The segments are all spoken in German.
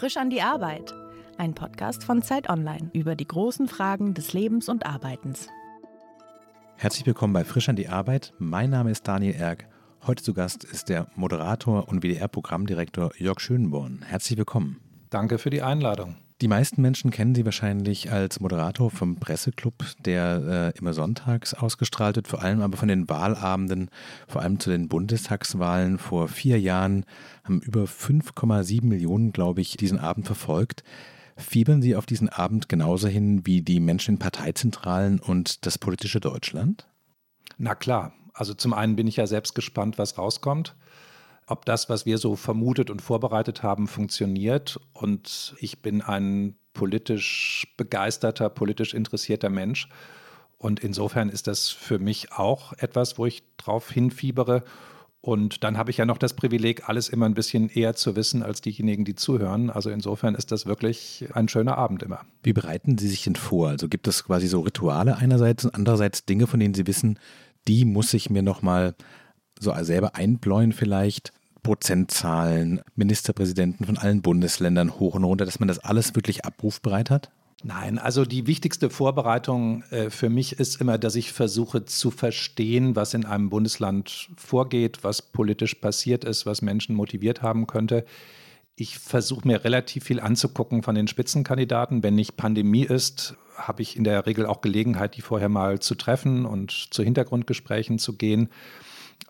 Frisch an die Arbeit. Ein Podcast von Zeit Online über die großen Fragen des Lebens und Arbeitens. Herzlich willkommen bei Frisch an die Arbeit. Mein Name ist Daniel Erck. Heute zu Gast ist der Moderator und WDR-Programmdirektor Jörg Schönborn. Herzlich willkommen. Danke für die Einladung. Die meisten Menschen kennen Sie wahrscheinlich als Moderator vom Presseclub, der äh, immer sonntags ausgestrahlt wird, vor allem aber von den Wahlabenden, vor allem zu den Bundestagswahlen vor vier Jahren, haben über 5,7 Millionen, glaube ich, diesen Abend verfolgt. Fiebern Sie auf diesen Abend genauso hin wie die Menschen in Parteizentralen und das politische Deutschland? Na klar. Also zum einen bin ich ja selbst gespannt, was rauskommt ob das, was wir so vermutet und vorbereitet haben, funktioniert. Und ich bin ein politisch begeisterter, politisch interessierter Mensch. Und insofern ist das für mich auch etwas, wo ich drauf hinfiebere. Und dann habe ich ja noch das Privileg, alles immer ein bisschen eher zu wissen als diejenigen, die zuhören. Also insofern ist das wirklich ein schöner Abend immer. Wie bereiten Sie sich denn vor? Also gibt es quasi so Rituale einerseits und andererseits Dinge, von denen Sie wissen, die muss ich mir nochmal so selber einbläuen vielleicht, Prozentzahlen, Ministerpräsidenten von allen Bundesländern hoch und runter, dass man das alles wirklich abrufbereit hat? Nein, also die wichtigste Vorbereitung äh, für mich ist immer, dass ich versuche zu verstehen, was in einem Bundesland vorgeht, was politisch passiert ist, was Menschen motiviert haben könnte. Ich versuche mir relativ viel anzugucken von den Spitzenkandidaten. Wenn nicht Pandemie ist, habe ich in der Regel auch Gelegenheit, die vorher mal zu treffen und zu Hintergrundgesprächen zu gehen.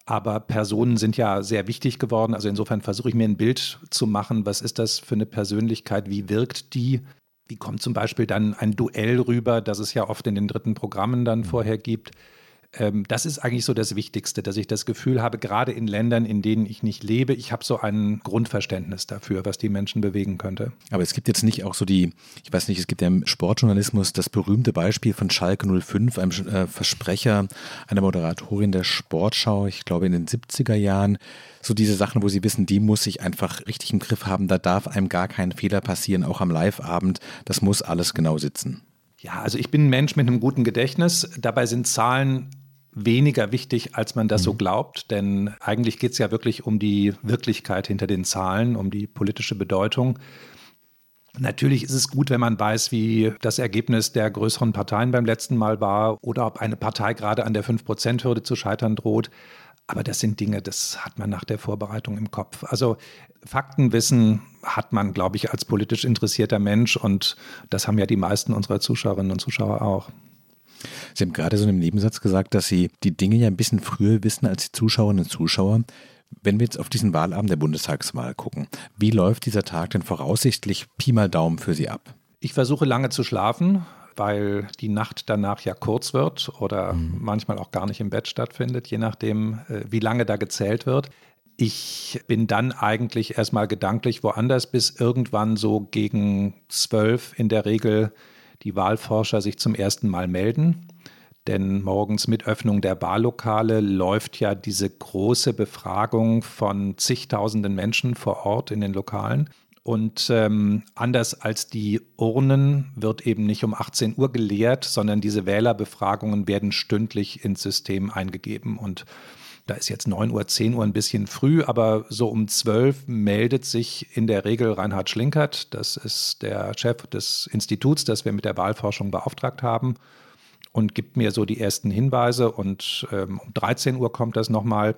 Aber Personen sind ja sehr wichtig geworden. Also insofern versuche ich mir ein Bild zu machen, was ist das für eine Persönlichkeit, wie wirkt die, wie kommt zum Beispiel dann ein Duell rüber, das es ja oft in den dritten Programmen dann vorher gibt ähm, das ist eigentlich so das Wichtigste, dass ich das Gefühl habe, gerade in Ländern, in denen ich nicht lebe, ich habe so ein Grundverständnis dafür, was die Menschen bewegen könnte. Aber es gibt jetzt nicht auch so die, ich weiß nicht, es gibt ja im Sportjournalismus das berühmte Beispiel von Schalke 05, einem äh, Versprecher einer Moderatorin der Sportschau, ich glaube in den 70er Jahren, so diese Sachen, wo sie wissen, die muss ich einfach richtig im Griff haben, da darf einem gar kein Fehler passieren, auch am Live-Abend, das muss alles genau sitzen. Ja, also ich bin ein Mensch mit einem guten Gedächtnis. Dabei sind Zahlen weniger wichtig, als man das so mhm. glaubt. Denn eigentlich geht es ja wirklich um die Wirklichkeit hinter den Zahlen, um die politische Bedeutung. Natürlich ist es gut, wenn man weiß, wie das Ergebnis der größeren Parteien beim letzten Mal war oder ob eine Partei gerade an der 5-Prozent-Hürde zu scheitern droht. Aber das sind Dinge, das hat man nach der Vorbereitung im Kopf. Also Faktenwissen hat man, glaube ich, als politisch interessierter Mensch und das haben ja die meisten unserer Zuschauerinnen und Zuschauer auch. Sie haben gerade so in einem Nebensatz gesagt, dass Sie die Dinge ja ein bisschen früher wissen als die Zuschauerinnen und Zuschauer. Wenn wir jetzt auf diesen Wahlabend der Bundestagswahl gucken, wie läuft dieser Tag denn voraussichtlich Pi mal Daumen für Sie ab? Ich versuche lange zu schlafen, weil die Nacht danach ja kurz wird oder mhm. manchmal auch gar nicht im Bett stattfindet, je nachdem, äh, wie lange da gezählt wird. Ich bin dann eigentlich erstmal gedanklich woanders, bis irgendwann so gegen zwölf in der Regel die Wahlforscher sich zum ersten Mal melden. Denn morgens mit Öffnung der Wahllokale läuft ja diese große Befragung von zigtausenden Menschen vor Ort in den Lokalen. Und ähm, anders als die Urnen wird eben nicht um 18 Uhr geleert, sondern diese Wählerbefragungen werden stündlich ins System eingegeben. Und da ist jetzt 9 Uhr, 10 Uhr ein bisschen früh, aber so um 12 meldet sich in der Regel Reinhard Schlinkert. Das ist der Chef des Instituts, das wir mit der Wahlforschung beauftragt haben und gibt mir so die ersten Hinweise. Und ähm, um 13 Uhr kommt das nochmal.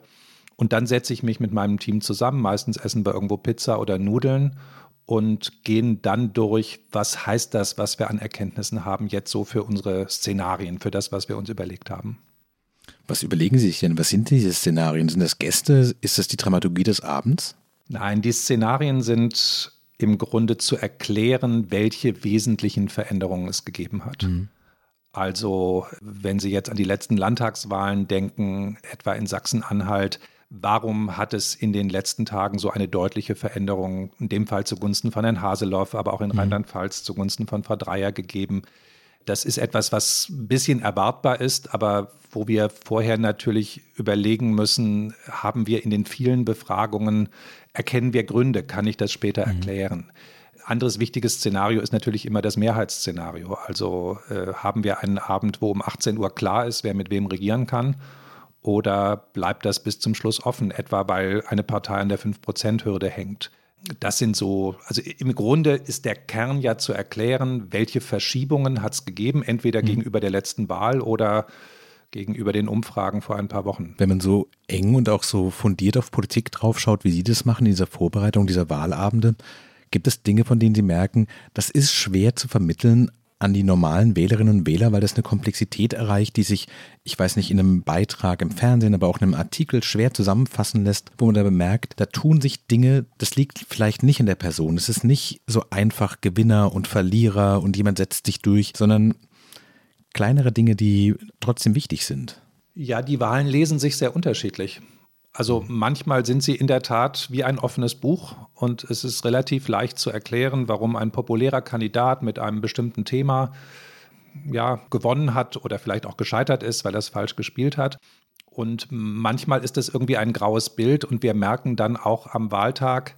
Und dann setze ich mich mit meinem Team zusammen. Meistens essen wir irgendwo Pizza oder Nudeln und gehen dann durch, was heißt das, was wir an Erkenntnissen haben, jetzt so für unsere Szenarien, für das, was wir uns überlegt haben. Was überlegen Sie sich denn? Was sind diese Szenarien? Sind das Gäste? Ist das die Dramaturgie des Abends? Nein, die Szenarien sind im Grunde zu erklären, welche wesentlichen Veränderungen es gegeben hat. Mhm. Also, wenn Sie jetzt an die letzten Landtagswahlen denken, etwa in Sachsen-Anhalt, warum hat es in den letzten Tagen so eine deutliche Veränderung, in dem Fall zugunsten von Herrn Haseloff, aber auch in mhm. Rheinland-Pfalz zugunsten von Frau Dreier gegeben? Das ist etwas, was ein bisschen erwartbar ist, aber wo wir vorher natürlich überlegen müssen, haben wir in den vielen Befragungen, erkennen wir Gründe, kann ich das später mhm. erklären? Anderes wichtiges Szenario ist natürlich immer das Mehrheitsszenario. Also äh, haben wir einen Abend, wo um 18 Uhr klar ist, wer mit wem regieren kann? Oder bleibt das bis zum Schluss offen, etwa weil eine Partei an der 5%-Hürde hängt? Das sind so, also im Grunde ist der Kern ja zu erklären, welche Verschiebungen hat es gegeben, entweder mhm. gegenüber der letzten Wahl oder gegenüber den Umfragen vor ein paar Wochen. Wenn man so eng und auch so fundiert auf Politik draufschaut, wie Sie das machen in dieser Vorbereitung dieser Wahlabende, gibt es Dinge, von denen Sie merken, das ist schwer zu vermitteln an die normalen Wählerinnen und Wähler, weil das eine Komplexität erreicht, die sich, ich weiß nicht, in einem Beitrag im Fernsehen, aber auch in einem Artikel schwer zusammenfassen lässt, wo man da bemerkt, da tun sich Dinge, das liegt vielleicht nicht in der Person. Es ist nicht so einfach Gewinner und Verlierer und jemand setzt sich durch, sondern kleinere Dinge, die trotzdem wichtig sind. Ja, die Wahlen lesen sich sehr unterschiedlich. Also manchmal sind sie in der Tat wie ein offenes Buch und es ist relativ leicht zu erklären, warum ein populärer Kandidat mit einem bestimmten Thema ja, gewonnen hat oder vielleicht auch gescheitert ist, weil er es falsch gespielt hat. Und manchmal ist es irgendwie ein graues Bild und wir merken dann auch am Wahltag,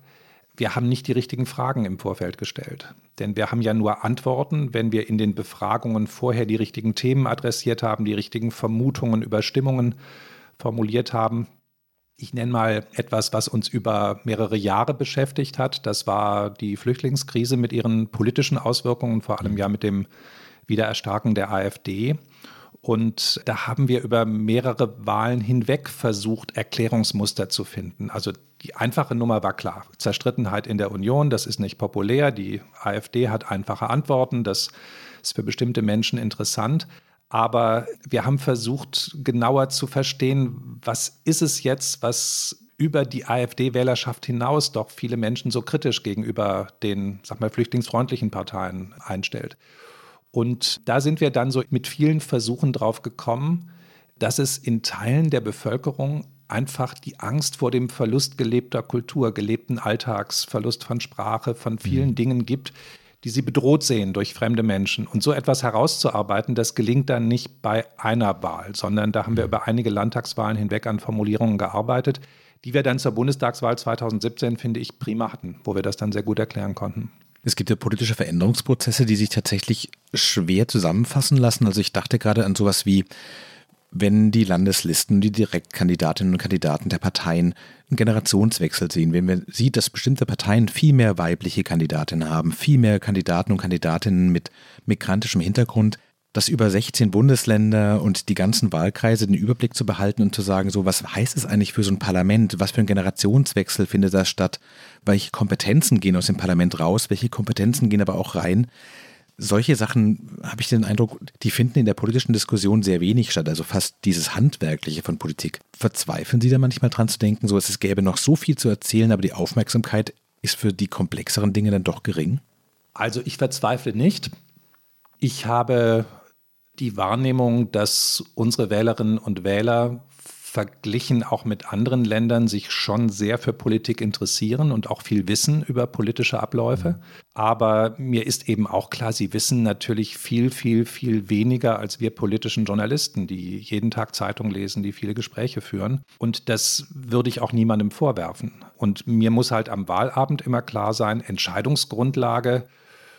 wir haben nicht die richtigen Fragen im Vorfeld gestellt. Denn wir haben ja nur Antworten, wenn wir in den Befragungen vorher die richtigen Themen adressiert haben, die richtigen Vermutungen über Stimmungen formuliert haben. Ich nenne mal etwas, was uns über mehrere Jahre beschäftigt hat. Das war die Flüchtlingskrise mit ihren politischen Auswirkungen, vor allem ja mit dem Wiedererstarken der AfD. Und da haben wir über mehrere Wahlen hinweg versucht, Erklärungsmuster zu finden. Also die einfache Nummer war klar. Zerstrittenheit in der Union, das ist nicht populär. Die AfD hat einfache Antworten, das ist für bestimmte Menschen interessant. Aber wir haben versucht, genauer zu verstehen, was ist es jetzt, was über die AfD-Wählerschaft hinaus doch viele Menschen so kritisch gegenüber den, sag mal, flüchtlingsfreundlichen Parteien einstellt. Und da sind wir dann so mit vielen Versuchen drauf gekommen, dass es in Teilen der Bevölkerung einfach die Angst vor dem Verlust gelebter Kultur, gelebten Alltags, Verlust von Sprache, von vielen mhm. Dingen gibt, die sie bedroht sehen durch fremde Menschen. Und so etwas herauszuarbeiten, das gelingt dann nicht bei einer Wahl, sondern da haben wir mhm. über einige Landtagswahlen hinweg an Formulierungen gearbeitet, die wir dann zur Bundestagswahl 2017, finde ich, prima hatten, wo wir das dann sehr gut erklären konnten. Es gibt ja politische Veränderungsprozesse, die sich tatsächlich schwer zusammenfassen lassen. Also ich dachte gerade an sowas wie wenn die Landeslisten, die Direktkandidatinnen und Kandidaten der Parteien einen Generationswechsel sehen, wenn man sieht, dass bestimmte Parteien viel mehr weibliche Kandidatinnen haben, viel mehr Kandidaten und Kandidatinnen mit migrantischem Hintergrund, dass über 16 Bundesländer und die ganzen Wahlkreise den Überblick zu behalten und zu sagen, so was heißt es eigentlich für so ein Parlament? Was für ein Generationswechsel findet da statt? Welche Kompetenzen gehen aus dem Parlament raus? Welche Kompetenzen gehen aber auch rein? Solche Sachen, habe ich den Eindruck, die finden in der politischen Diskussion sehr wenig statt, also fast dieses Handwerkliche von Politik. Verzweifeln Sie da manchmal dran zu denken, so es gäbe noch so viel zu erzählen, aber die Aufmerksamkeit ist für die komplexeren Dinge dann doch gering? Also ich verzweifle nicht. Ich habe die Wahrnehmung, dass unsere Wählerinnen und Wähler verglichen auch mit anderen Ländern sich schon sehr für Politik interessieren und auch viel wissen über politische Abläufe. Aber mir ist eben auch klar, sie wissen natürlich viel, viel, viel weniger als wir politischen Journalisten, die jeden Tag Zeitung lesen, die viele Gespräche führen. Und das würde ich auch niemandem vorwerfen. Und mir muss halt am Wahlabend immer klar sein, Entscheidungsgrundlage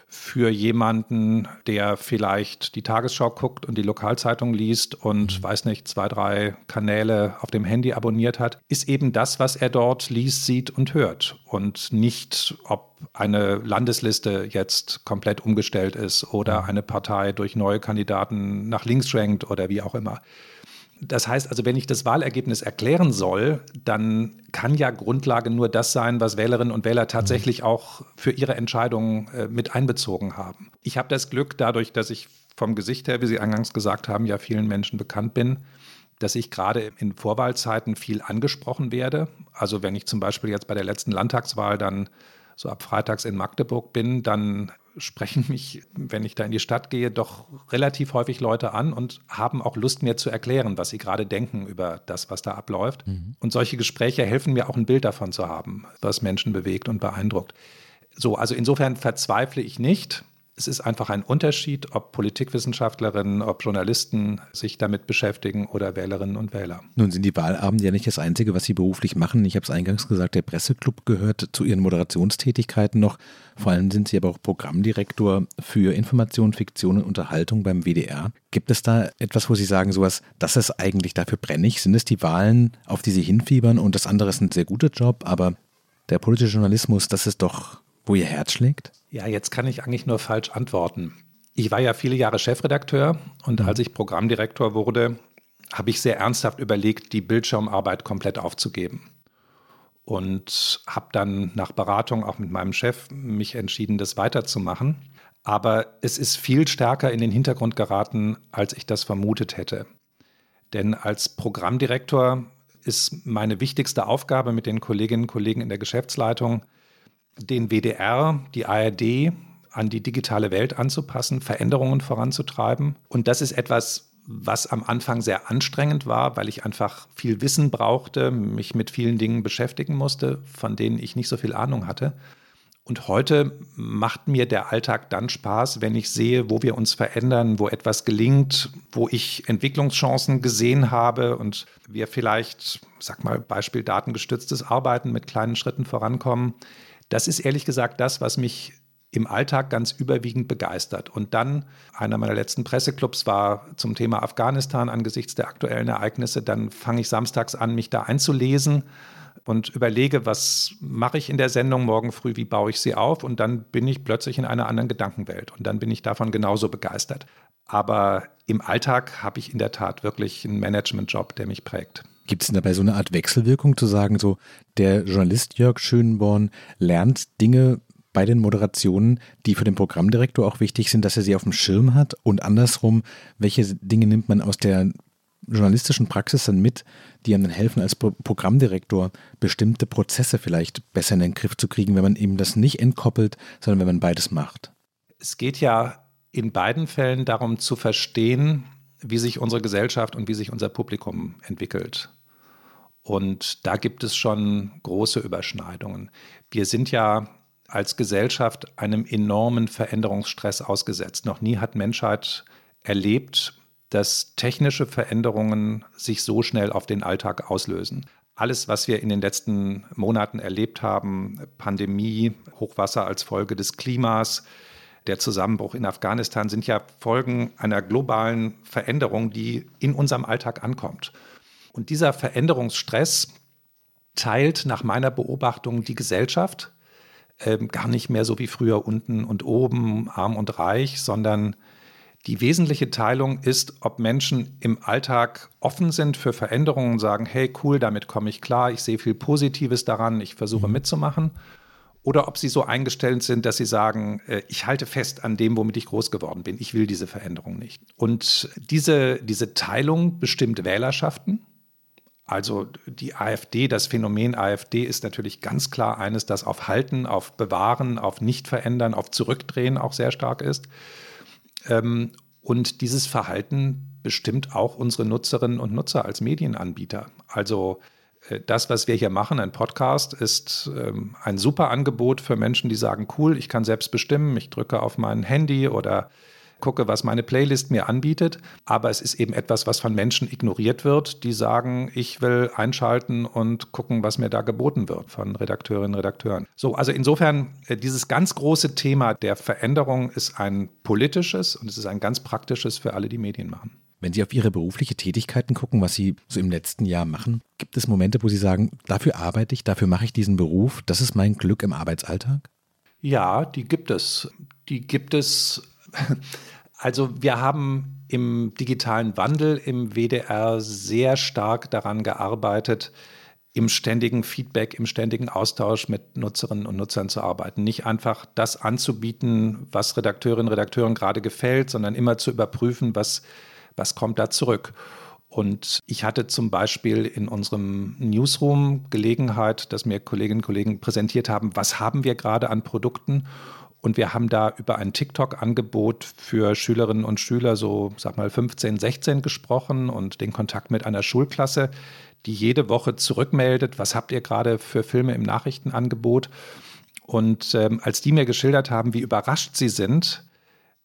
für jemanden, der vielleicht die Tagesschau guckt und die Lokalzeitung liest und mhm. weiß nicht, zwei, drei Kanäle auf dem Handy abonniert hat, ist eben das, was er dort liest, sieht und hört und nicht, ob eine Landesliste jetzt komplett umgestellt ist oder mhm. eine Partei durch neue Kandidaten nach links schwenkt oder wie auch immer. Das heißt also, wenn ich das Wahlergebnis erklären soll, dann kann ja Grundlage nur das sein, was Wählerinnen und Wähler tatsächlich mhm. auch für ihre Entscheidungen äh, mit einbezogen haben. Ich habe das Glück, dadurch, dass ich vom Gesicht her, wie Sie eingangs gesagt haben, ja vielen Menschen bekannt bin, dass ich gerade in Vorwahlzeiten viel angesprochen werde. Also wenn ich zum Beispiel jetzt bei der letzten Landtagswahl dann so ab Freitags in Magdeburg bin, dann sprechen mich, wenn ich da in die Stadt gehe, doch relativ häufig Leute an und haben auch Lust, mir zu erklären, was sie gerade denken über das, was da abläuft. Mhm. Und solche Gespräche helfen mir auch ein Bild davon zu haben, was Menschen bewegt und beeindruckt. So, also insofern verzweifle ich nicht. Es ist einfach ein Unterschied, ob Politikwissenschaftlerinnen, ob Journalisten sich damit beschäftigen oder Wählerinnen und Wähler. Nun sind die Wahlabende ja nicht das Einzige, was Sie beruflich machen. Ich habe es eingangs gesagt, der Presseclub gehört zu Ihren Moderationstätigkeiten noch. Vor allem sind Sie aber auch Programmdirektor für Information, Fiktion und Unterhaltung beim WDR. Gibt es da etwas, wo Sie sagen, sowas, das ist eigentlich dafür brennig? Sind es die Wahlen, auf die Sie hinfiebern und das andere ist ein sehr guter Job, aber der politische Journalismus, das ist doch, wo ihr Herz schlägt? Ja, jetzt kann ich eigentlich nur falsch antworten. Ich war ja viele Jahre Chefredakteur und mhm. als ich Programmdirektor wurde, habe ich sehr ernsthaft überlegt, die Bildschirmarbeit komplett aufzugeben. Und habe dann nach Beratung auch mit meinem Chef mich entschieden, das weiterzumachen. Aber es ist viel stärker in den Hintergrund geraten, als ich das vermutet hätte. Denn als Programmdirektor ist meine wichtigste Aufgabe mit den Kolleginnen und Kollegen in der Geschäftsleitung, den WDR, die ARD an die digitale Welt anzupassen, Veränderungen voranzutreiben. Und das ist etwas, was am Anfang sehr anstrengend war, weil ich einfach viel Wissen brauchte, mich mit vielen Dingen beschäftigen musste, von denen ich nicht so viel Ahnung hatte. Und heute macht mir der Alltag dann Spaß, wenn ich sehe, wo wir uns verändern, wo etwas gelingt, wo ich Entwicklungschancen gesehen habe und wir vielleicht, sag mal, Beispiel datengestütztes Arbeiten mit kleinen Schritten vorankommen. Das ist ehrlich gesagt das, was mich im Alltag ganz überwiegend begeistert. Und dann, einer meiner letzten Presseclubs war zum Thema Afghanistan angesichts der aktuellen Ereignisse. Dann fange ich samstags an, mich da einzulesen und überlege, was mache ich in der Sendung morgen früh, wie baue ich sie auf. Und dann bin ich plötzlich in einer anderen Gedankenwelt. Und dann bin ich davon genauso begeistert. Aber im Alltag habe ich in der Tat wirklich einen Managementjob, der mich prägt. Gibt es dabei so eine Art Wechselwirkung zu sagen, so der Journalist Jörg Schönborn lernt Dinge bei den Moderationen, die für den Programmdirektor auch wichtig sind, dass er sie auf dem Schirm hat und andersrum, welche Dinge nimmt man aus der journalistischen Praxis dann mit, die einem dann helfen, als Pro Programmdirektor bestimmte Prozesse vielleicht besser in den Griff zu kriegen, wenn man eben das nicht entkoppelt, sondern wenn man beides macht. Es geht ja in beiden Fällen darum zu verstehen, wie sich unsere Gesellschaft und wie sich unser Publikum entwickelt. Und da gibt es schon große Überschneidungen. Wir sind ja als Gesellschaft einem enormen Veränderungsstress ausgesetzt. Noch nie hat Menschheit erlebt, dass technische Veränderungen sich so schnell auf den Alltag auslösen. Alles, was wir in den letzten Monaten erlebt haben, Pandemie, Hochwasser als Folge des Klimas, der Zusammenbruch in Afghanistan, sind ja Folgen einer globalen Veränderung, die in unserem Alltag ankommt. Und dieser Veränderungsstress teilt nach meiner Beobachtung die Gesellschaft ähm, gar nicht mehr so wie früher unten und oben, arm und reich, sondern die wesentliche Teilung ist, ob Menschen im Alltag offen sind für Veränderungen und sagen, hey, cool, damit komme ich klar, ich sehe viel Positives daran, ich versuche mhm. mitzumachen. Oder ob sie so eingestellt sind, dass sie sagen, äh, ich halte fest an dem, womit ich groß geworden bin, ich will diese Veränderung nicht. Und diese, diese Teilung bestimmt Wählerschaften. Also die AfD, das Phänomen AfD ist natürlich ganz klar eines, das auf Halten, auf Bewahren, auf Nicht-Verändern, auf Zurückdrehen auch sehr stark ist. Ähm, und dieses Verhalten bestimmt auch unsere Nutzerinnen und Nutzer als Medienanbieter. Also äh, das, was wir hier machen, ein Podcast, ist ähm, ein super Angebot für Menschen, die sagen, cool, ich kann selbst bestimmen, ich drücke auf mein Handy oder gucke, was meine Playlist mir anbietet. Aber es ist eben etwas, was von Menschen ignoriert wird, die sagen, ich will einschalten und gucken, was mir da geboten wird von Redakteurinnen und Redakteuren. So, also insofern, äh, dieses ganz große Thema der Veränderung ist ein politisches und es ist ein ganz praktisches für alle, die Medien machen. Wenn Sie auf Ihre berufliche Tätigkeiten gucken, was Sie so im letzten Jahr machen, gibt es Momente, wo Sie sagen, dafür arbeite ich, dafür mache ich diesen Beruf, das ist mein Glück im Arbeitsalltag? Ja, die gibt es. Die gibt es also wir haben im digitalen Wandel im WDR sehr stark daran gearbeitet, im ständigen Feedback, im ständigen Austausch mit Nutzerinnen und Nutzern zu arbeiten. Nicht einfach das anzubieten, was Redakteurinnen und Redakteuren gerade gefällt, sondern immer zu überprüfen, was, was kommt da zurück. Und ich hatte zum Beispiel in unserem Newsroom Gelegenheit, dass mir Kolleginnen und Kollegen präsentiert haben, was haben wir gerade an Produkten und wir haben da über ein TikTok-Angebot für Schülerinnen und Schüler, so sag mal 15, 16 gesprochen und den Kontakt mit einer Schulklasse, die jede Woche zurückmeldet, was habt ihr gerade für Filme im Nachrichtenangebot. Und ähm, als die mir geschildert haben, wie überrascht sie sind,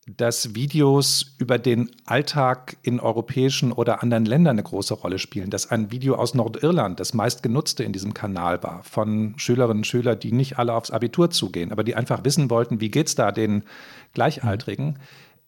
dass Videos über den Alltag in europäischen oder anderen Ländern eine große Rolle spielen. Dass ein Video aus Nordirland das meistgenutzte in diesem Kanal war von Schülerinnen und Schülern, die nicht alle aufs Abitur zugehen, aber die einfach wissen wollten, wie geht es da den Gleichaltrigen.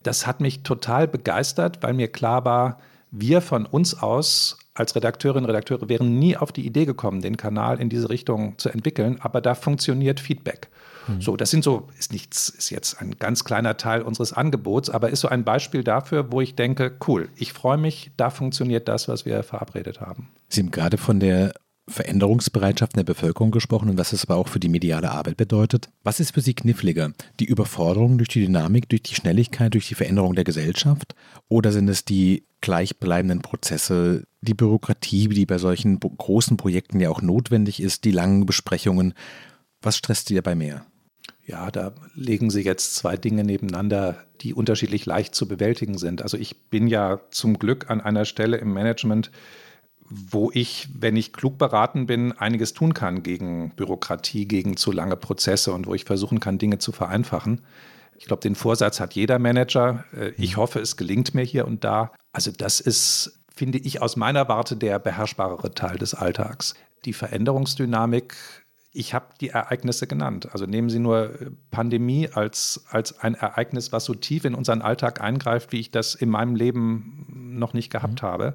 Das hat mich total begeistert, weil mir klar war, wir von uns aus als Redakteurinnen und Redakteure wären nie auf die Idee gekommen, den Kanal in diese Richtung zu entwickeln, aber da funktioniert Feedback. Mhm. So, das sind so, ist nichts, ist jetzt ein ganz kleiner Teil unseres Angebots, aber ist so ein Beispiel dafür, wo ich denke, cool, ich freue mich, da funktioniert das, was wir verabredet haben. Sie haben gerade von der Veränderungsbereitschaft in der Bevölkerung gesprochen und was es aber auch für die mediale Arbeit bedeutet. Was ist für Sie kniffliger? Die Überforderung durch die Dynamik, durch die Schnelligkeit, durch die Veränderung der Gesellschaft? Oder sind es die gleichbleibenden Prozesse, die Bürokratie, die bei solchen großen Projekten ja auch notwendig ist, die langen Besprechungen? Was stresst Sie dabei mehr? Ja, da legen Sie jetzt zwei Dinge nebeneinander, die unterschiedlich leicht zu bewältigen sind. Also ich bin ja zum Glück an einer Stelle im Management, wo ich, wenn ich klug beraten bin, einiges tun kann gegen Bürokratie, gegen zu lange Prozesse und wo ich versuchen kann, Dinge zu vereinfachen. Ich glaube, den Vorsatz hat jeder Manager. Äh, ich mhm. hoffe, es gelingt mir hier und da. Also das ist, finde ich, aus meiner Warte der beherrschbarere Teil des Alltags. Die Veränderungsdynamik ich habe die Ereignisse genannt. Also nehmen Sie nur äh, Pandemie als, als ein Ereignis, was so tief in unseren Alltag eingreift, wie ich das in meinem Leben noch nicht gehabt mhm. habe.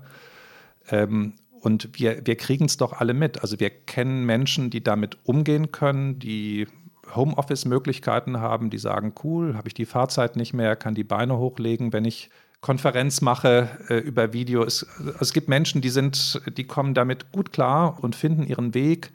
Ähm, und wir, wir kriegen es doch alle mit. Also wir kennen Menschen, die damit umgehen können, die Homeoffice-Möglichkeiten haben, die sagen, cool, habe ich die Fahrzeit nicht mehr, kann die Beine hochlegen, wenn ich Konferenz mache äh, über Video. Es, es gibt Menschen, die sind, die kommen damit gut klar und finden ihren Weg.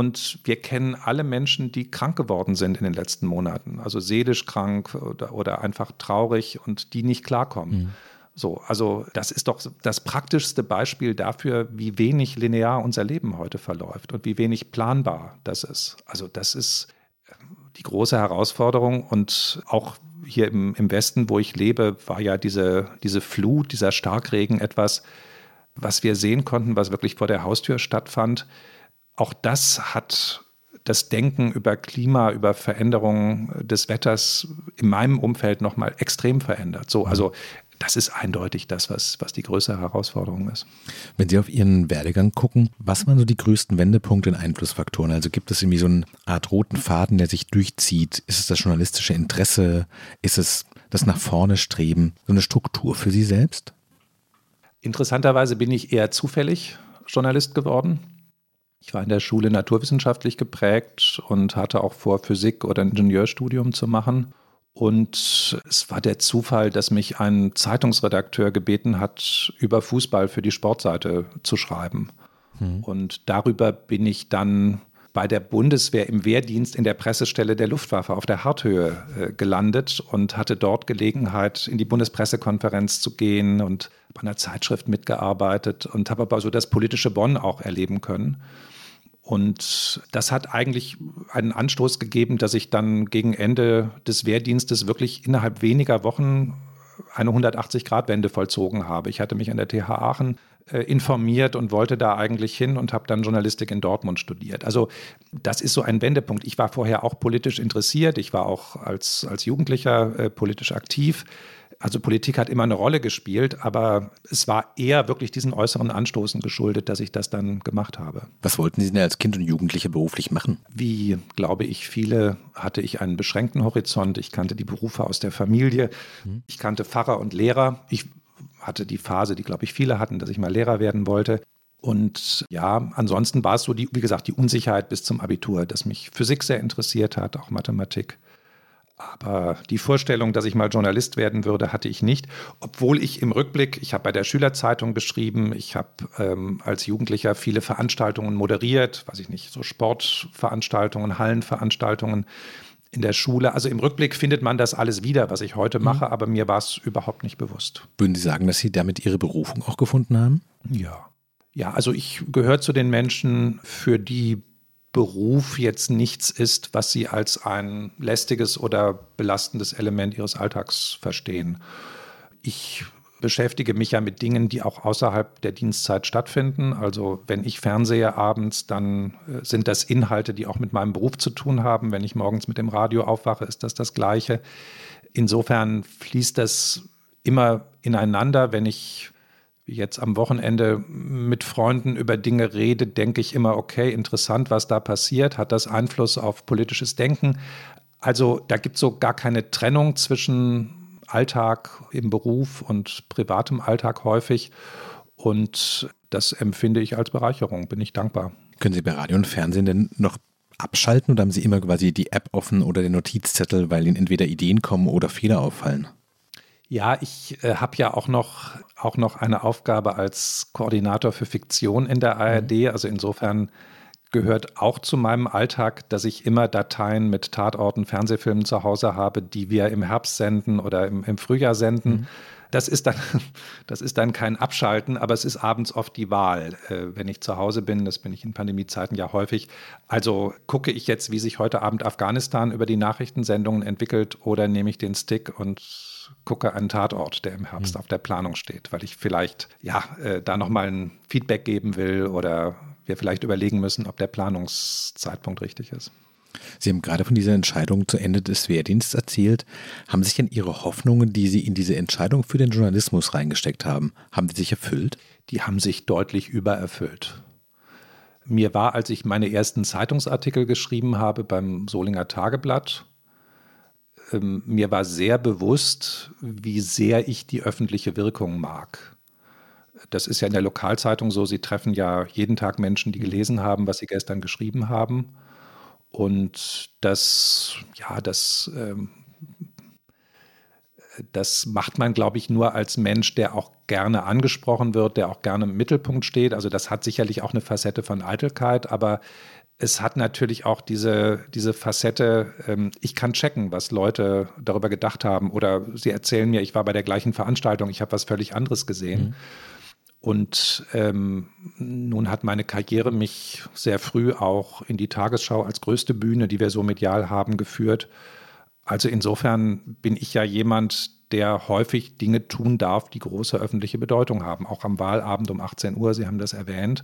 Und wir kennen alle Menschen, die krank geworden sind in den letzten Monaten, also seelisch krank oder, oder einfach traurig und die nicht klarkommen. Mhm. So, also das ist doch das praktischste Beispiel dafür, wie wenig linear unser Leben heute verläuft und wie wenig planbar das ist. Also das ist ähm, die große Herausforderung und auch hier im, im Westen, wo ich lebe, war ja diese, diese Flut, dieser Starkregen etwas, was wir sehen konnten, was wirklich vor der Haustür stattfand auch das hat das Denken über Klima, über Veränderungen des Wetters in meinem Umfeld nochmal extrem verändert. So, also das ist eindeutig das, was, was die größere Herausforderung ist. Wenn Sie auf Ihren Werdegang gucken, was waren so die größten Wendepunkte und Einflussfaktoren? Also gibt es irgendwie so eine Art roten Faden, der sich durchzieht? Ist es das journalistische Interesse? Ist es das nach vorne streben? So eine Struktur für Sie selbst? Interessanterweise bin ich eher zufällig Journalist geworden. Ich war in der Schule naturwissenschaftlich geprägt und hatte auch vor, Physik oder Ingenieurstudium zu machen. Und es war der Zufall, dass mich ein Zeitungsredakteur gebeten hat, über Fußball für die Sportseite zu schreiben. Hm. Und darüber bin ich dann bei der Bundeswehr im Wehrdienst in der Pressestelle der Luftwaffe auf der Harthöhe äh, gelandet und hatte dort Gelegenheit, in die Bundespressekonferenz zu gehen und bei einer Zeitschrift mitgearbeitet und habe aber so das politische Bonn auch erleben können. Und das hat eigentlich einen Anstoß gegeben, dass ich dann gegen Ende des Wehrdienstes wirklich innerhalb weniger Wochen eine 180-Grad-Wende vollzogen habe. Ich hatte mich an der TH Aachen äh, informiert und wollte da eigentlich hin und habe dann Journalistik in Dortmund studiert. Also das ist so ein Wendepunkt. Ich war vorher auch politisch interessiert. Ich war auch als, als Jugendlicher äh, politisch aktiv. Also Politik hat immer eine Rolle gespielt, aber es war eher wirklich diesen äußeren Anstoßen geschuldet, dass ich das dann gemacht habe. Was wollten Sie denn als Kind und Jugendliche beruflich machen? Wie, glaube ich, viele hatte ich einen beschränkten Horizont. Ich kannte die Berufe aus der Familie. Mhm. Ich kannte Pfarrer und Lehrer. Ich hatte die Phase, die, glaube ich, viele hatten, dass ich mal Lehrer werden wollte. Und ja, ansonsten war es so, die, wie gesagt, die Unsicherheit bis zum Abitur, dass mich Physik sehr interessiert hat, auch Mathematik. Aber die Vorstellung, dass ich mal Journalist werden würde, hatte ich nicht. Obwohl ich im Rückblick, ich habe bei der Schülerzeitung geschrieben, ich habe ähm, als Jugendlicher viele Veranstaltungen moderiert, weiß ich nicht, so Sportveranstaltungen, Hallenveranstaltungen in der Schule. Also im Rückblick findet man das alles wieder, was ich heute mhm. mache, aber mir war es überhaupt nicht bewusst. Würden Sie sagen, dass Sie damit Ihre Berufung auch gefunden haben? Ja. Ja, also ich gehöre zu den Menschen, für die Beruf jetzt nichts ist, was sie als ein lästiges oder belastendes Element ihres Alltags verstehen. Ich beschäftige mich ja mit Dingen, die auch außerhalb der Dienstzeit stattfinden. Also wenn ich fernsehe abends, dann äh, sind das Inhalte, die auch mit meinem Beruf zu tun haben. Wenn ich morgens mit dem Radio aufwache, ist das das Gleiche. Insofern fließt das immer ineinander. Wenn ich jetzt am Wochenende mit Freunden über Dinge rede, denke ich immer, okay, interessant, was da passiert. Hat das Einfluss auf politisches Denken? Also da gibt es so gar keine Trennung zwischen Alltag im Beruf und privatem Alltag häufig. Und das empfinde ich als Bereicherung, bin ich dankbar. Können Sie bei Radio und Fernsehen denn noch abschalten oder haben Sie immer quasi die App offen oder den Notizzettel, weil Ihnen entweder Ideen kommen oder Fehler auffallen? Ja, ich äh, habe ja auch noch, auch noch eine Aufgabe als Koordinator für Fiktion in der ARD. Mhm. Also insofern gehört auch zu meinem Alltag, dass ich immer Dateien mit Tatorten, Fernsehfilmen zu Hause habe, die wir im Herbst senden oder im, im Frühjahr senden. Mhm. Das ist, dann, das ist dann kein Abschalten, aber es ist abends oft die Wahl, äh, wenn ich zu Hause bin. Das bin ich in Pandemiezeiten ja häufig. Also gucke ich jetzt, wie sich heute Abend Afghanistan über die Nachrichtensendungen entwickelt oder nehme ich den Stick und gucke einen Tatort, der im Herbst mhm. auf der Planung steht, weil ich vielleicht ja äh, da nochmal ein Feedback geben will oder wir vielleicht überlegen müssen, ob der Planungszeitpunkt richtig ist. Sie haben gerade von dieser Entscheidung zu Ende des Wehrdienstes erzählt. Haben sich denn Ihre Hoffnungen, die Sie in diese Entscheidung für den Journalismus reingesteckt haben, haben die sich erfüllt? Die haben sich deutlich übererfüllt. Mir war, als ich meine ersten Zeitungsartikel geschrieben habe beim Solinger Tageblatt, ähm, mir war sehr bewusst, wie sehr ich die öffentliche Wirkung mag. Das ist ja in der Lokalzeitung so, Sie treffen ja jeden Tag Menschen, die gelesen haben, was Sie gestern geschrieben haben. Und das, ja, das, ähm, das macht man, glaube ich, nur als Mensch, der auch gerne angesprochen wird, der auch gerne im Mittelpunkt steht. Also das hat sicherlich auch eine Facette von Eitelkeit, aber es hat natürlich auch diese, diese Facette, ähm, ich kann checken, was Leute darüber gedacht haben. Oder sie erzählen mir, ich war bei der gleichen Veranstaltung, ich habe was völlig anderes gesehen. Mhm. Und ähm, nun hat meine Karriere mich sehr früh auch in die Tagesschau als größte Bühne, die wir so medial haben, geführt. Also insofern bin ich ja jemand, der häufig Dinge tun darf, die große öffentliche Bedeutung haben. Auch am Wahlabend um 18 Uhr, Sie haben das erwähnt.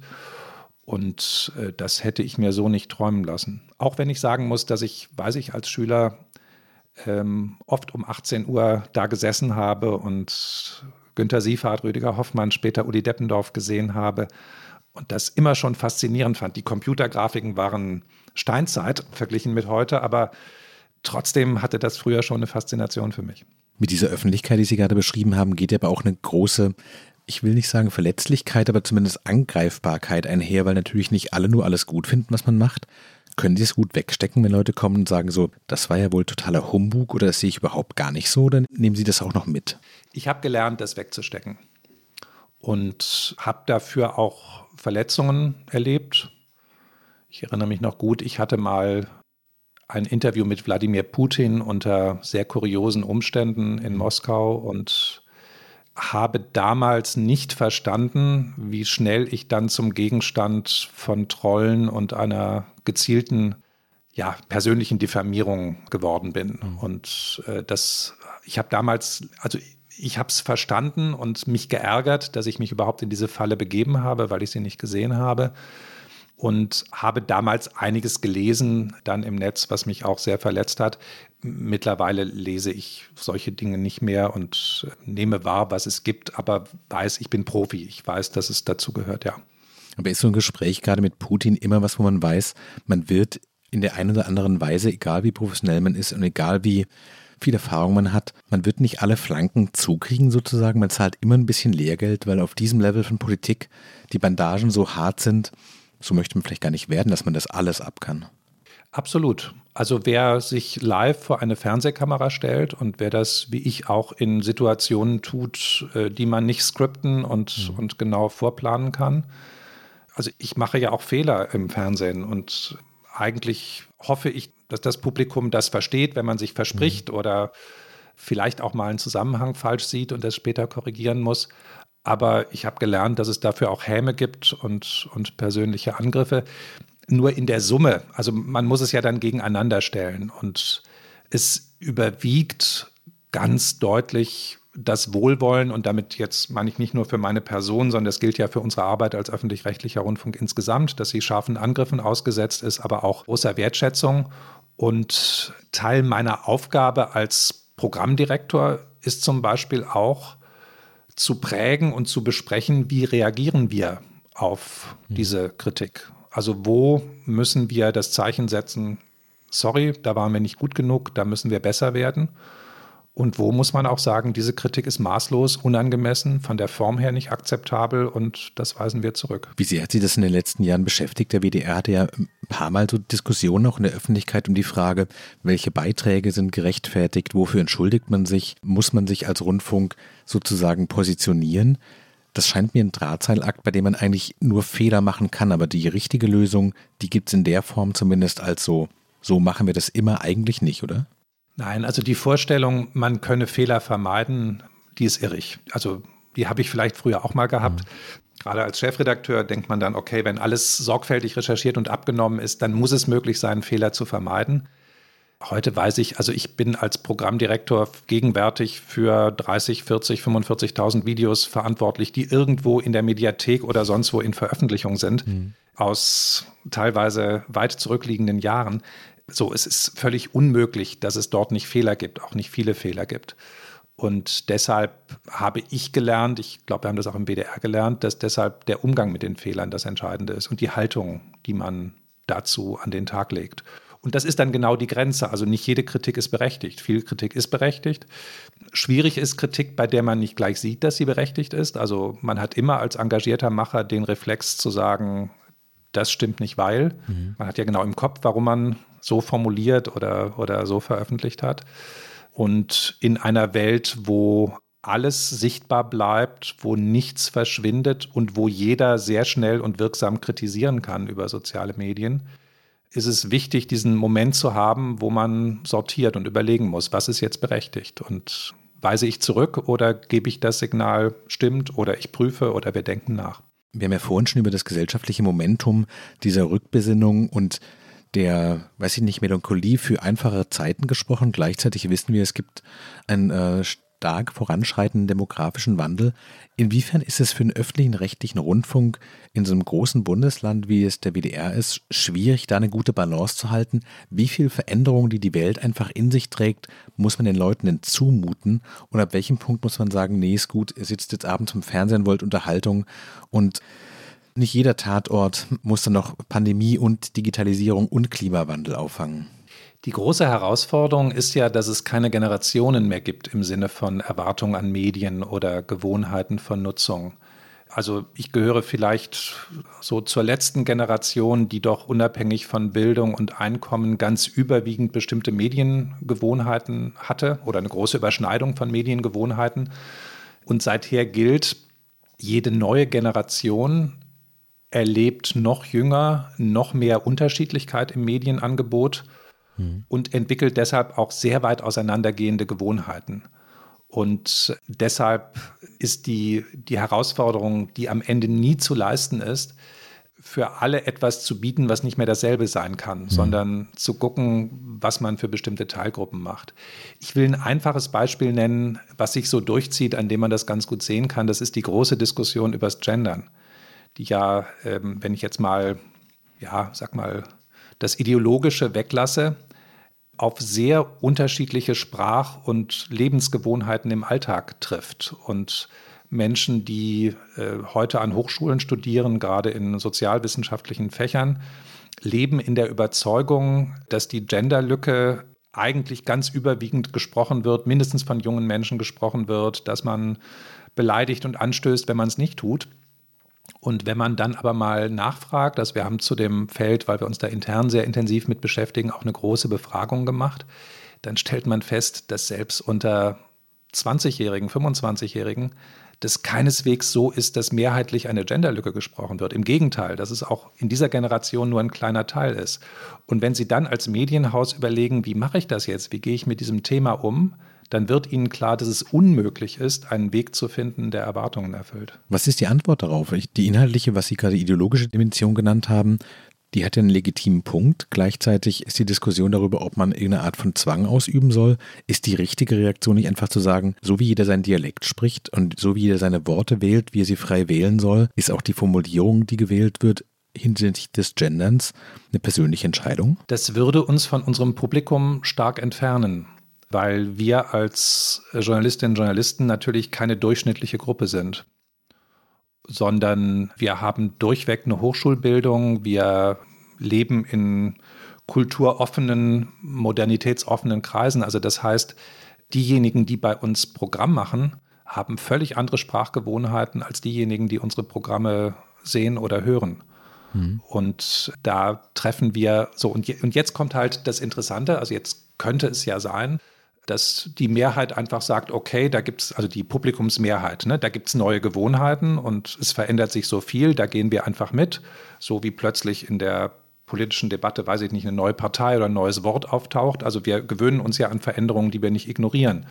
Und äh, das hätte ich mir so nicht träumen lassen. Auch wenn ich sagen muss, dass ich, weiß ich, als Schüler ähm, oft um 18 Uhr da gesessen habe und Günter Siefert, Rüdiger Hoffmann, später Uli Deppendorf gesehen habe und das immer schon faszinierend fand. Die Computergrafiken waren Steinzeit verglichen mit heute, aber trotzdem hatte das früher schon eine Faszination für mich. Mit dieser Öffentlichkeit, die Sie gerade beschrieben haben, geht ja aber auch eine große ich will nicht sagen Verletzlichkeit, aber zumindest Angreifbarkeit einher, weil natürlich nicht alle nur alles gut finden, was man macht. Können Sie es gut wegstecken, wenn Leute kommen und sagen so, das war ja wohl totaler Humbug oder das sehe ich überhaupt gar nicht so, dann nehmen Sie das auch noch mit? Ich habe gelernt, das wegzustecken und habe dafür auch Verletzungen erlebt. Ich erinnere mich noch gut, ich hatte mal ein Interview mit Wladimir Putin unter sehr kuriosen Umständen in Moskau und habe damals nicht verstanden, wie schnell ich dann zum Gegenstand von Trollen und einer gezielten ja, persönlichen Diffamierung geworden bin. Mhm. Und äh, das, ich habe damals, also ich habe es verstanden und mich geärgert, dass ich mich überhaupt in diese Falle begeben habe, weil ich sie nicht gesehen habe und habe damals einiges gelesen dann im Netz, was mich auch sehr verletzt hat. Mittlerweile lese ich solche Dinge nicht mehr und nehme wahr, was es gibt, aber weiß, ich bin Profi. Ich weiß, dass es dazu gehört, ja. Aber ist so ein Gespräch gerade mit Putin immer was, wo man weiß, man wird in der einen oder anderen Weise, egal wie professionell man ist und egal wie viel Erfahrung man hat, man wird nicht alle Flanken zukriegen sozusagen. Man zahlt immer ein bisschen Lehrgeld, weil auf diesem Level von Politik die Bandagen so hart sind, so möchte man vielleicht gar nicht werden, dass man das alles ab kann. Absolut. Also wer sich live vor eine Fernsehkamera stellt und wer das wie ich auch in Situationen tut, äh, die man nicht skripten und, mhm. und genau vorplanen kann. Also ich mache ja auch Fehler im Fernsehen und eigentlich hoffe ich, dass das Publikum das versteht, wenn man sich verspricht mhm. oder vielleicht auch mal einen Zusammenhang falsch sieht und das später korrigieren muss. Aber ich habe gelernt, dass es dafür auch Häme gibt und, und persönliche Angriffe. Nur in der Summe, also man muss es ja dann gegeneinander stellen. Und es überwiegt ganz deutlich das Wohlwollen und damit jetzt meine ich nicht nur für meine Person, sondern das gilt ja für unsere Arbeit als öffentlich-rechtlicher Rundfunk insgesamt, dass sie scharfen Angriffen ausgesetzt ist, aber auch großer Wertschätzung. Und Teil meiner Aufgabe als Programmdirektor ist zum Beispiel auch, zu prägen und zu besprechen, wie reagieren wir auf diese Kritik. Also wo müssen wir das Zeichen setzen, sorry, da waren wir nicht gut genug, da müssen wir besser werden. Und wo muss man auch sagen, diese Kritik ist maßlos, unangemessen, von der Form her nicht akzeptabel und das weisen wir zurück. Wie sehr hat Sie das in den letzten Jahren beschäftigt? Der WDR hatte ja ein paar Mal so Diskussionen auch in der Öffentlichkeit um die Frage, welche Beiträge sind gerechtfertigt, wofür entschuldigt man sich, muss man sich als Rundfunk sozusagen positionieren? Das scheint mir ein Drahtseilakt, bei dem man eigentlich nur Fehler machen kann, aber die richtige Lösung, die gibt es in der Form zumindest als so, so machen wir das immer eigentlich nicht, oder? Nein, also die Vorstellung, man könne Fehler vermeiden, die ist irrig. Also die habe ich vielleicht früher auch mal gehabt. Mhm. Gerade als Chefredakteur denkt man dann, okay, wenn alles sorgfältig recherchiert und abgenommen ist, dann muss es möglich sein, Fehler zu vermeiden. Heute weiß ich, also ich bin als Programmdirektor gegenwärtig für 30, 40, 45.000 Videos verantwortlich, die irgendwo in der Mediathek oder sonst wo in Veröffentlichung sind, mhm. aus teilweise weit zurückliegenden Jahren. So, es ist völlig unmöglich, dass es dort nicht Fehler gibt, auch nicht viele Fehler gibt. Und deshalb habe ich gelernt, ich glaube, wir haben das auch im BDR gelernt, dass deshalb der Umgang mit den Fehlern das Entscheidende ist und die Haltung, die man dazu an den Tag legt. Und das ist dann genau die Grenze. Also nicht jede Kritik ist berechtigt. Viel Kritik ist berechtigt. Schwierig ist Kritik, bei der man nicht gleich sieht, dass sie berechtigt ist. Also man hat immer als engagierter Macher den Reflex zu sagen, das stimmt nicht, weil. Mhm. Man hat ja genau im Kopf, warum man so formuliert oder, oder so veröffentlicht hat. Und in einer Welt, wo alles sichtbar bleibt, wo nichts verschwindet und wo jeder sehr schnell und wirksam kritisieren kann über soziale Medien, ist es wichtig, diesen Moment zu haben, wo man sortiert und überlegen muss, was ist jetzt berechtigt und weise ich zurück oder gebe ich das Signal stimmt oder ich prüfe oder wir denken nach. Wir haben ja vorhin schon über das gesellschaftliche Momentum dieser Rückbesinnung und der, weiß ich nicht, Melancholie für einfache Zeiten gesprochen. Gleichzeitig wissen wir, es gibt einen äh, stark voranschreitenden demografischen Wandel. Inwiefern ist es für einen öffentlichen rechtlichen Rundfunk in so einem großen Bundesland, wie es der WDR ist, schwierig, da eine gute Balance zu halten? Wie viel Veränderung, die die Welt einfach in sich trägt, muss man den Leuten denn zumuten? Und ab welchem Punkt muss man sagen, nee, ist gut, ihr sitzt jetzt abends im Fernsehen, wollt Unterhaltung und nicht jeder Tatort muss dann noch Pandemie und Digitalisierung und Klimawandel auffangen. Die große Herausforderung ist ja, dass es keine Generationen mehr gibt im Sinne von Erwartungen an Medien oder Gewohnheiten von Nutzung. Also ich gehöre vielleicht so zur letzten Generation, die doch unabhängig von Bildung und Einkommen ganz überwiegend bestimmte Mediengewohnheiten hatte oder eine große Überschneidung von Mediengewohnheiten. Und seither gilt, jede neue Generation erlebt noch jünger, noch mehr Unterschiedlichkeit im Medienangebot mhm. und entwickelt deshalb auch sehr weit auseinandergehende Gewohnheiten. Und deshalb ist die, die Herausforderung, die am Ende nie zu leisten ist, für alle etwas zu bieten, was nicht mehr dasselbe sein kann, mhm. sondern zu gucken, was man für bestimmte Teilgruppen macht. Ich will ein einfaches Beispiel nennen, was sich so durchzieht, an dem man das ganz gut sehen kann. Das ist die große Diskussion über das Gendern die ja, ähm, wenn ich jetzt mal, ja, sag mal, das Ideologische weglasse, auf sehr unterschiedliche Sprach- und Lebensgewohnheiten im Alltag trifft. Und Menschen, die äh, heute an Hochschulen studieren, gerade in sozialwissenschaftlichen Fächern, leben in der Überzeugung, dass die Genderlücke eigentlich ganz überwiegend gesprochen wird, mindestens von jungen Menschen gesprochen wird, dass man beleidigt und anstößt, wenn man es nicht tut. Und wenn man dann aber mal nachfragt, also wir haben zu dem Feld, weil wir uns da intern sehr intensiv mit beschäftigen, auch eine große Befragung gemacht, dann stellt man fest, dass selbst unter 20-Jährigen, 25-Jährigen das keineswegs so ist, dass mehrheitlich eine Genderlücke gesprochen wird. Im Gegenteil, dass es auch in dieser Generation nur ein kleiner Teil ist. Und wenn Sie dann als Medienhaus überlegen, wie mache ich das jetzt, wie gehe ich mit diesem Thema um, dann wird ihnen klar, dass es unmöglich ist, einen Weg zu finden, der Erwartungen erfüllt. Was ist die Antwort darauf? Die inhaltliche, was Sie gerade ideologische Dimension genannt haben, die hat ja einen legitimen Punkt. Gleichzeitig ist die Diskussion darüber, ob man irgendeine Art von Zwang ausüben soll. Ist die richtige Reaktion nicht einfach zu sagen, so wie jeder seinen Dialekt spricht und so wie jeder seine Worte wählt, wie er sie frei wählen soll, ist auch die Formulierung, die gewählt wird, hinsichtlich des Genderns eine persönliche Entscheidung? Das würde uns von unserem Publikum stark entfernen weil wir als Journalistinnen und Journalisten natürlich keine durchschnittliche Gruppe sind, sondern wir haben durchweg eine Hochschulbildung, wir leben in kulturoffenen, modernitätsoffenen Kreisen. Also das heißt, diejenigen, die bei uns Programm machen, haben völlig andere Sprachgewohnheiten als diejenigen, die unsere Programme sehen oder hören. Mhm. Und da treffen wir so, und, je, und jetzt kommt halt das Interessante, also jetzt könnte es ja sein, dass die Mehrheit einfach sagt, okay, da gibt es, also die Publikumsmehrheit, ne, da gibt es neue Gewohnheiten und es verändert sich so viel, da gehen wir einfach mit, so wie plötzlich in der politischen Debatte, weiß ich nicht, eine neue Partei oder ein neues Wort auftaucht. Also wir gewöhnen uns ja an Veränderungen, die wir nicht ignorieren.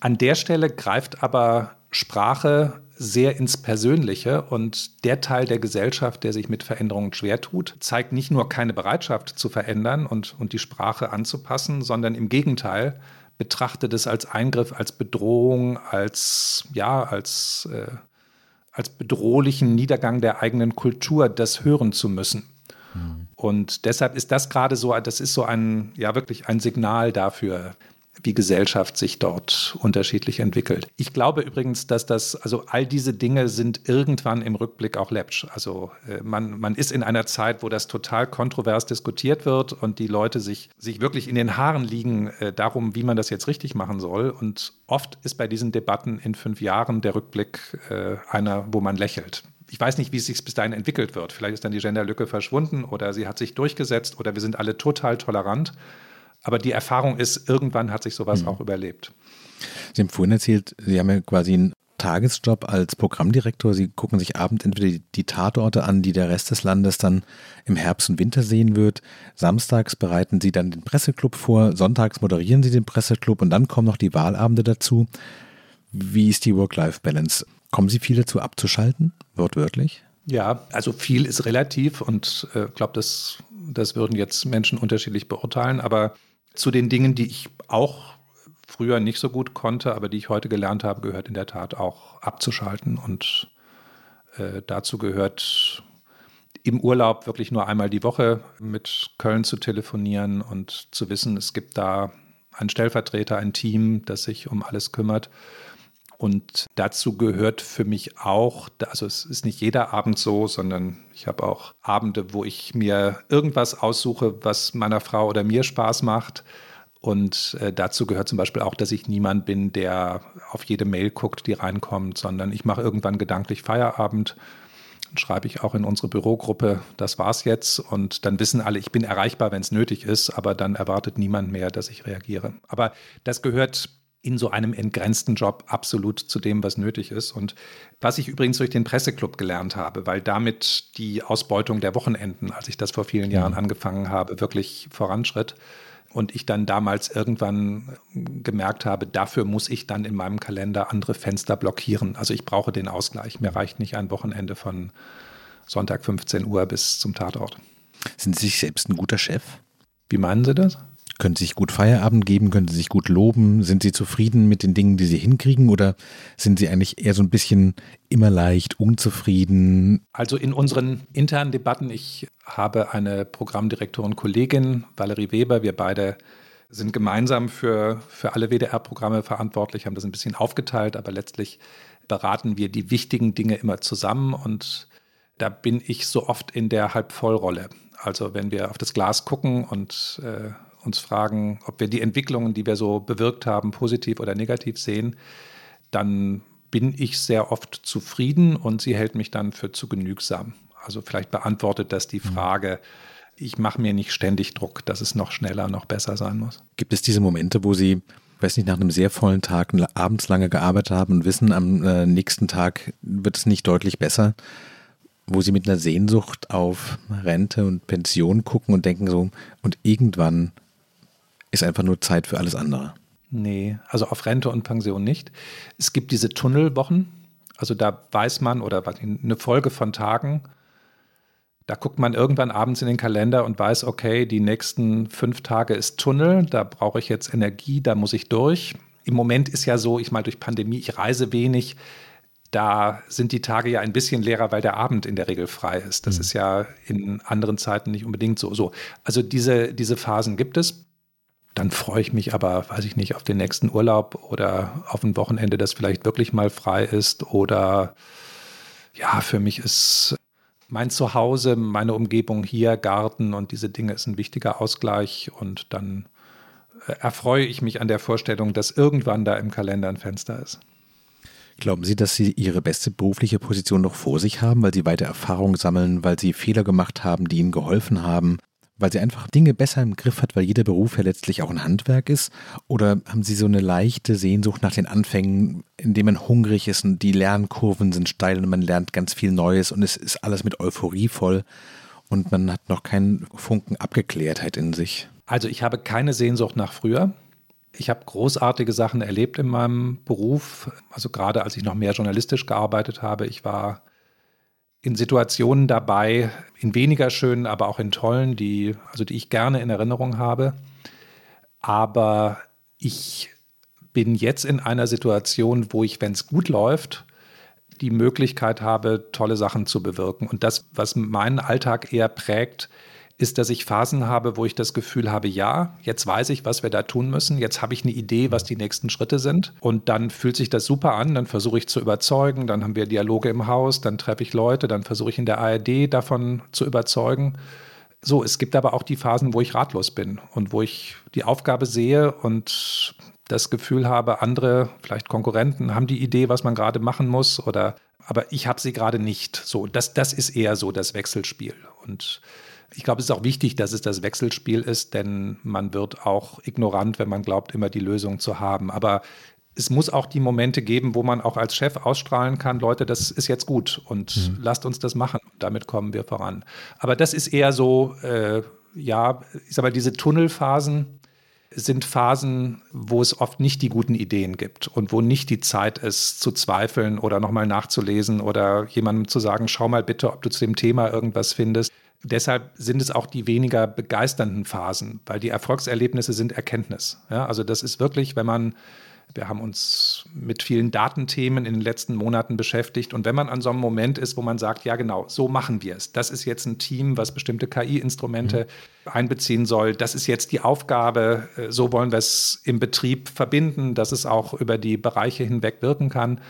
An der Stelle greift aber Sprache sehr ins Persönliche und der Teil der Gesellschaft, der sich mit Veränderungen schwer tut, zeigt nicht nur keine Bereitschaft zu verändern und, und die Sprache anzupassen, sondern im Gegenteil betrachtet es als Eingriff, als Bedrohung, als, ja, als, äh, als bedrohlichen Niedergang der eigenen Kultur, das hören zu müssen. Mhm. Und deshalb ist das gerade so, das ist so ein, ja, wirklich ein Signal dafür, wie Gesellschaft sich dort unterschiedlich entwickelt. Ich glaube übrigens, dass das, also all diese Dinge sind irgendwann im Rückblick auch läppsch. Also äh, man, man ist in einer Zeit, wo das total kontrovers diskutiert wird und die Leute sich, sich wirklich in den Haaren liegen äh, darum, wie man das jetzt richtig machen soll. Und oft ist bei diesen Debatten in fünf Jahren der Rückblick äh, einer, wo man lächelt. Ich weiß nicht, wie es sich bis dahin entwickelt wird. Vielleicht ist dann die Genderlücke verschwunden oder sie hat sich durchgesetzt oder wir sind alle total tolerant. Aber die Erfahrung ist, irgendwann hat sich sowas mhm. auch überlebt. Sie haben vorhin erzählt, Sie haben ja quasi einen Tagesjob als Programmdirektor. Sie gucken sich abends entweder die, Tatorte an, die der Rest des Landes dann im Herbst und Winter sehen wird. Samstags bereiten Sie dann den Presseclub vor, sonntags moderieren Sie den Presseclub und dann kommen noch die Wahlabende dazu. Wie ist die Work-Life-Balance? Kommen Sie viel dazu abzuschalten, wortwörtlich? Ja, also viel ist relativ und ich äh, glaube, das, das würden jetzt Menschen unterschiedlich beurteilen, aber zu den Dingen, die ich auch früher nicht so gut konnte, aber die ich heute gelernt habe, gehört in der Tat auch abzuschalten. Und äh, dazu gehört im Urlaub wirklich nur einmal die Woche mit Köln zu telefonieren und zu wissen, es gibt da einen Stellvertreter, ein Team, das sich um alles kümmert. Und dazu gehört für mich auch, also es ist nicht jeder Abend so, sondern ich habe auch Abende, wo ich mir irgendwas aussuche, was meiner Frau oder mir Spaß macht. Und äh, dazu gehört zum Beispiel auch, dass ich niemand bin, der auf jede Mail guckt, die reinkommt, sondern ich mache irgendwann gedanklich Feierabend. Dann schreibe ich auch in unsere Bürogruppe, das war's jetzt. Und dann wissen alle, ich bin erreichbar, wenn es nötig ist, aber dann erwartet niemand mehr, dass ich reagiere. Aber das gehört in so einem entgrenzten Job absolut zu dem, was nötig ist. Und was ich übrigens durch den Presseclub gelernt habe, weil damit die Ausbeutung der Wochenenden, als ich das vor vielen Jahren angefangen habe, wirklich voranschritt. Und ich dann damals irgendwann gemerkt habe, dafür muss ich dann in meinem Kalender andere Fenster blockieren. Also ich brauche den Ausgleich. Mir reicht nicht ein Wochenende von Sonntag 15 Uhr bis zum Tatort. Sind Sie sich selbst ein guter Chef? Wie meinen Sie das? Können Sie sich gut Feierabend geben? Können Sie sich gut loben? Sind Sie zufrieden mit den Dingen, die Sie hinkriegen? Oder sind Sie eigentlich eher so ein bisschen immer leicht unzufrieden? Also in unseren internen Debatten, ich habe eine Programmdirektorin, Kollegin, Valerie Weber. Wir beide sind gemeinsam für, für alle WDR-Programme verantwortlich, haben das ein bisschen aufgeteilt, aber letztlich beraten wir die wichtigen Dinge immer zusammen und da bin ich so oft in der Halbvollrolle. Also wenn wir auf das Glas gucken und äh, uns fragen, ob wir die Entwicklungen, die wir so bewirkt haben, positiv oder negativ sehen, dann bin ich sehr oft zufrieden und sie hält mich dann für zu genügsam. Also vielleicht beantwortet das die mhm. Frage, ich mache mir nicht ständig Druck, dass es noch schneller, noch besser sein muss. Gibt es diese Momente, wo Sie, weiß nicht, nach einem sehr vollen Tag abends lange gearbeitet haben und wissen, am äh, nächsten Tag wird es nicht deutlich besser, wo Sie mit einer Sehnsucht auf Rente und Pension gucken und denken so, und irgendwann ist einfach nur Zeit für alles andere. Nee, also auf Rente und Pension nicht. Es gibt diese Tunnelwochen, also da weiß man oder eine Folge von Tagen, da guckt man irgendwann abends in den Kalender und weiß, okay, die nächsten fünf Tage ist Tunnel, da brauche ich jetzt Energie, da muss ich durch. Im Moment ist ja so, ich mal durch Pandemie, ich reise wenig, da sind die Tage ja ein bisschen leerer, weil der Abend in der Regel frei ist. Das mhm. ist ja in anderen Zeiten nicht unbedingt so. so. Also diese, diese Phasen gibt es. Dann freue ich mich aber, weiß ich nicht, auf den nächsten Urlaub oder auf ein Wochenende, das vielleicht wirklich mal frei ist. Oder ja, für mich ist mein Zuhause, meine Umgebung hier, Garten und diese Dinge ist ein wichtiger Ausgleich. Und dann äh, erfreue ich mich an der Vorstellung, dass irgendwann da im Kalender ein Fenster ist. Glauben Sie, dass Sie Ihre beste berufliche Position noch vor sich haben, weil Sie weiter Erfahrung sammeln, weil Sie Fehler gemacht haben, die Ihnen geholfen haben, weil Sie einfach Dinge besser im Griff hat, weil jeder Beruf ja letztlich auch ein Handwerk ist? Oder haben Sie so eine leichte Sehnsucht nach den Anfängen, in dem man hungrig ist und die Lernkurven sind steil und man lernt ganz viel Neues und es ist alles mit Euphorie voll und man hat noch keinen Funken Abgeklärtheit in sich? Also ich habe keine Sehnsucht nach früher. Ich habe großartige Sachen erlebt in meinem Beruf. Also gerade als ich noch mehr journalistisch gearbeitet habe. Ich war in Situationen dabei, in weniger schönen, aber auch in tollen, die, also die ich gerne in Erinnerung habe. Aber ich bin jetzt in einer Situation, wo ich, wenn es gut läuft, die Möglichkeit habe, tolle Sachen zu bewirken. Und das, was meinen Alltag eher prägt, ist, dass ich Phasen habe, wo ich das Gefühl habe, ja, jetzt weiß ich, was wir da tun müssen, jetzt habe ich eine Idee, was die nächsten Schritte sind und dann fühlt sich das super an, dann versuche ich zu überzeugen, dann haben wir Dialoge im Haus, dann treffe ich Leute, dann versuche ich in der ARD davon zu überzeugen. So, es gibt aber auch die Phasen, wo ich ratlos bin und wo ich die Aufgabe sehe und das Gefühl habe, andere, vielleicht Konkurrenten, haben die Idee, was man gerade machen muss oder aber ich habe sie gerade nicht. So, das, das ist eher so das Wechselspiel. Und ich glaube, es ist auch wichtig, dass es das Wechselspiel ist, denn man wird auch ignorant, wenn man glaubt, immer die Lösung zu haben. Aber es muss auch die Momente geben, wo man auch als Chef ausstrahlen kann, Leute, das ist jetzt gut und mhm. lasst uns das machen. Damit kommen wir voran. Aber das ist eher so, äh, ja, ich sag mal, diese Tunnelphasen sind Phasen, wo es oft nicht die guten Ideen gibt und wo nicht die Zeit ist, zu zweifeln oder nochmal nachzulesen oder jemandem zu sagen, schau mal bitte, ob du zu dem Thema irgendwas findest. Deshalb sind es auch die weniger begeisternden Phasen, weil die Erfolgserlebnisse sind Erkenntnis. Ja, also das ist wirklich, wenn man, wir haben uns mit vielen Datenthemen in den letzten Monaten beschäftigt und wenn man an so einem Moment ist, wo man sagt, ja genau, so machen wir es. Das ist jetzt ein Team, was bestimmte KI-Instrumente mhm. einbeziehen soll. Das ist jetzt die Aufgabe. Äh, so wollen wir es im Betrieb verbinden, dass es auch über die Bereiche hinweg wirken kann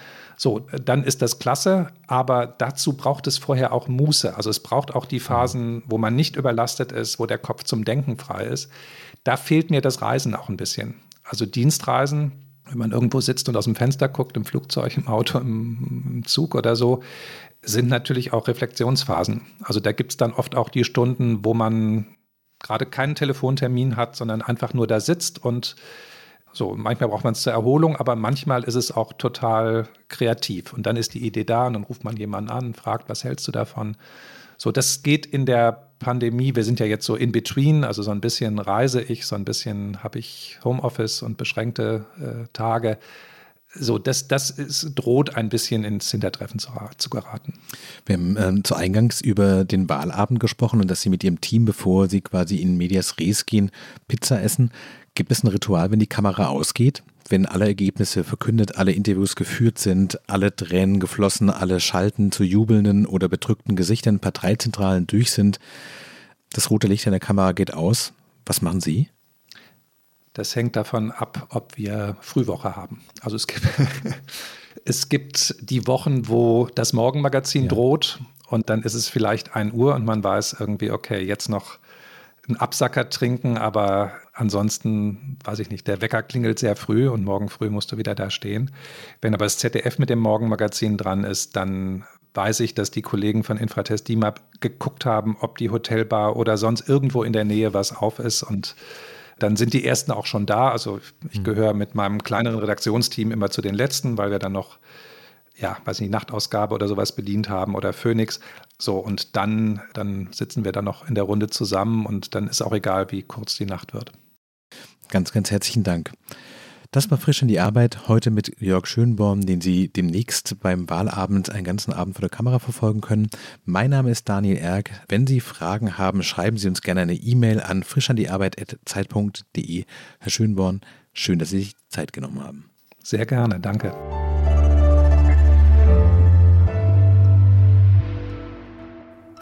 so, dann ist das klasse, aber dazu braucht es vorher auch Muße. Also es braucht auch die Phasen, wo man nicht überlastet ist, wo der Kopf zum Denken frei ist. Da fehlt mir das Reisen auch ein bisschen. Also Dienstreisen, wenn man irgendwo sitzt und aus dem Fenster guckt, im Flugzeug, im Auto, im, im Zug oder so, sind natürlich auch Reflexionsphasen. Also da gibt es dann oft auch die Stunden, wo man gerade keinen Telefontermin hat, sondern einfach nur da sitzt und so, manchmal braucht man es zur Erholung, aber manchmal ist es auch total kreativ. Und dann ist die Idee da und dann ruft man jemanden an, fragt, was hältst du davon? So, das geht in der Pandemie. Wir sind ja jetzt so in between, also so ein bisschen reise ich, so ein bisschen habe ich Homeoffice und beschränkte äh, Tage. So, das, das ist, droht ein bisschen ins Hintertreffen zu, zu geraten. Wir haben ähm, zu Eingangs über den Wahlabend gesprochen und dass Sie mit Ihrem Team, bevor Sie quasi in Medias Res gehen, Pizza essen. Gibt es ein Ritual, wenn die Kamera ausgeht? Wenn alle Ergebnisse verkündet, alle Interviews geführt sind, alle Tränen geflossen, alle Schalten zu jubelnden oder bedrückten Gesichtern, Parteizentralen durch sind, das rote Licht in der Kamera geht aus. Was machen Sie? Das hängt davon ab, ob wir Frühwoche haben. Also es gibt, es gibt die Wochen, wo das Morgenmagazin ja. droht und dann ist es vielleicht 1 Uhr und man weiß irgendwie, okay, jetzt noch einen Absacker trinken, aber ansonsten, weiß ich nicht, der Wecker klingelt sehr früh und morgen früh musst du wieder da stehen. Wenn aber das ZDF mit dem Morgenmagazin dran ist, dann weiß ich, dass die Kollegen von Infratest DIMAP geguckt haben, ob die Hotelbar oder sonst irgendwo in der Nähe was auf ist und dann sind die ersten auch schon da. Also ich hm. gehöre mit meinem kleineren Redaktionsteam immer zu den letzten, weil wir dann noch ja, weiß nicht, Nachtausgabe oder sowas bedient haben oder Phoenix. So, und dann, dann sitzen wir dann noch in der Runde zusammen und dann ist auch egal, wie kurz die Nacht wird. Ganz, ganz herzlichen Dank. Das war frisch in die Arbeit heute mit Jörg Schönborn, den Sie demnächst beim Wahlabend einen ganzen Abend vor der Kamera verfolgen können. Mein Name ist Daniel Erck. Wenn Sie Fragen haben, schreiben Sie uns gerne eine E-Mail an frischandiearbeit.zeit.de. Herr Schönborn, schön, dass Sie sich Zeit genommen haben. Sehr gerne, danke.